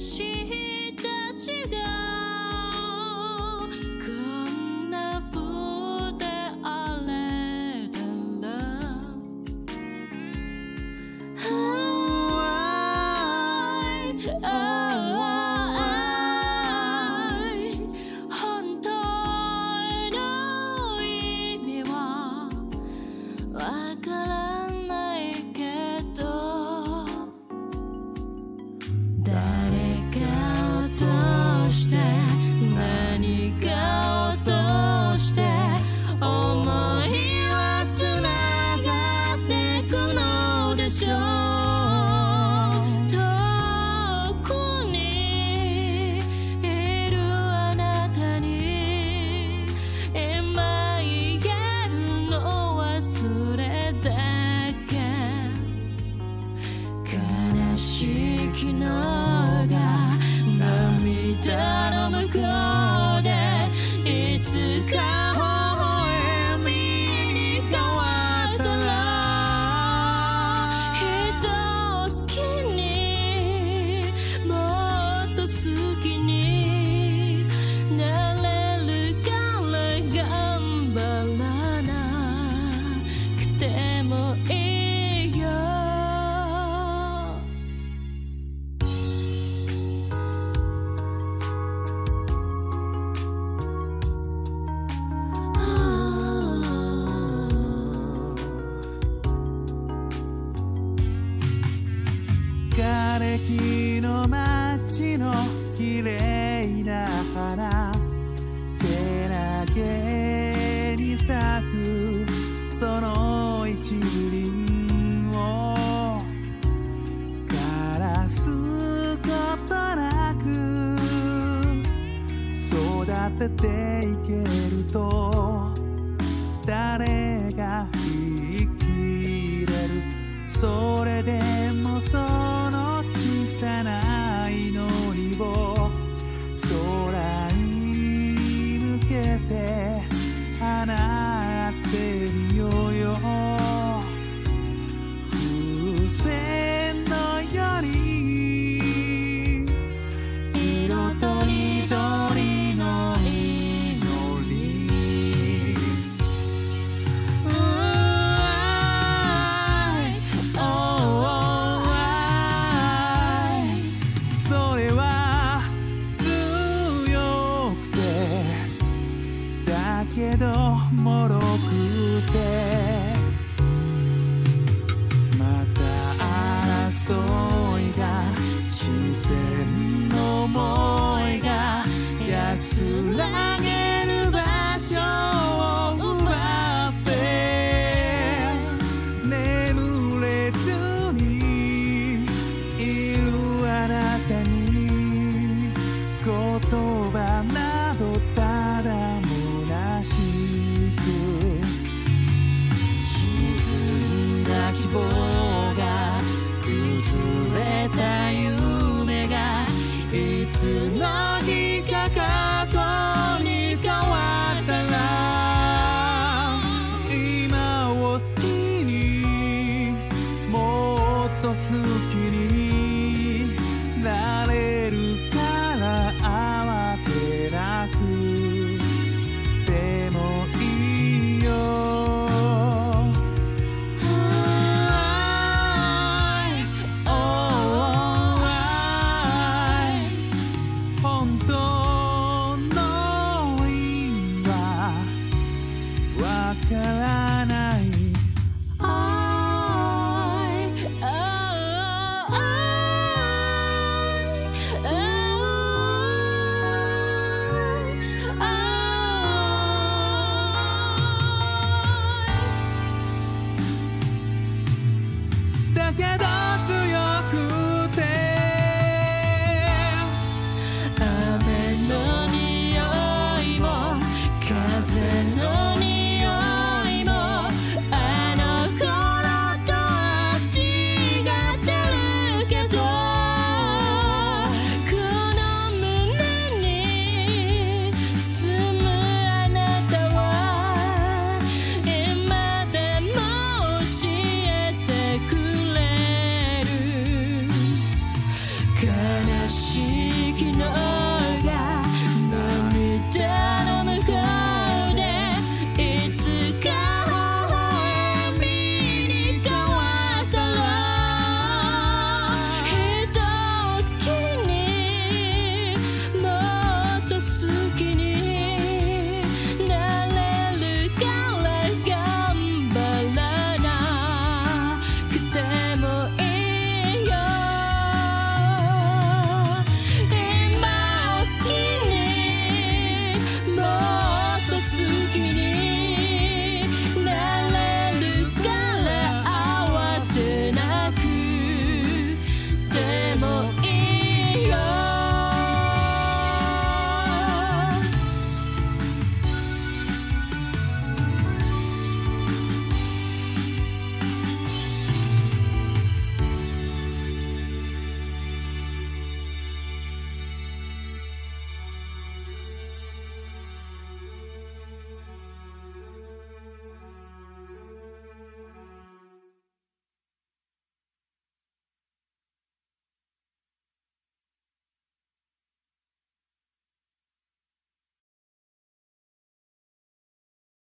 she 綺麗な花けなげに咲くその一輪を枯らすことなく育てていけると誰が生きれるそれでもそう say きしきな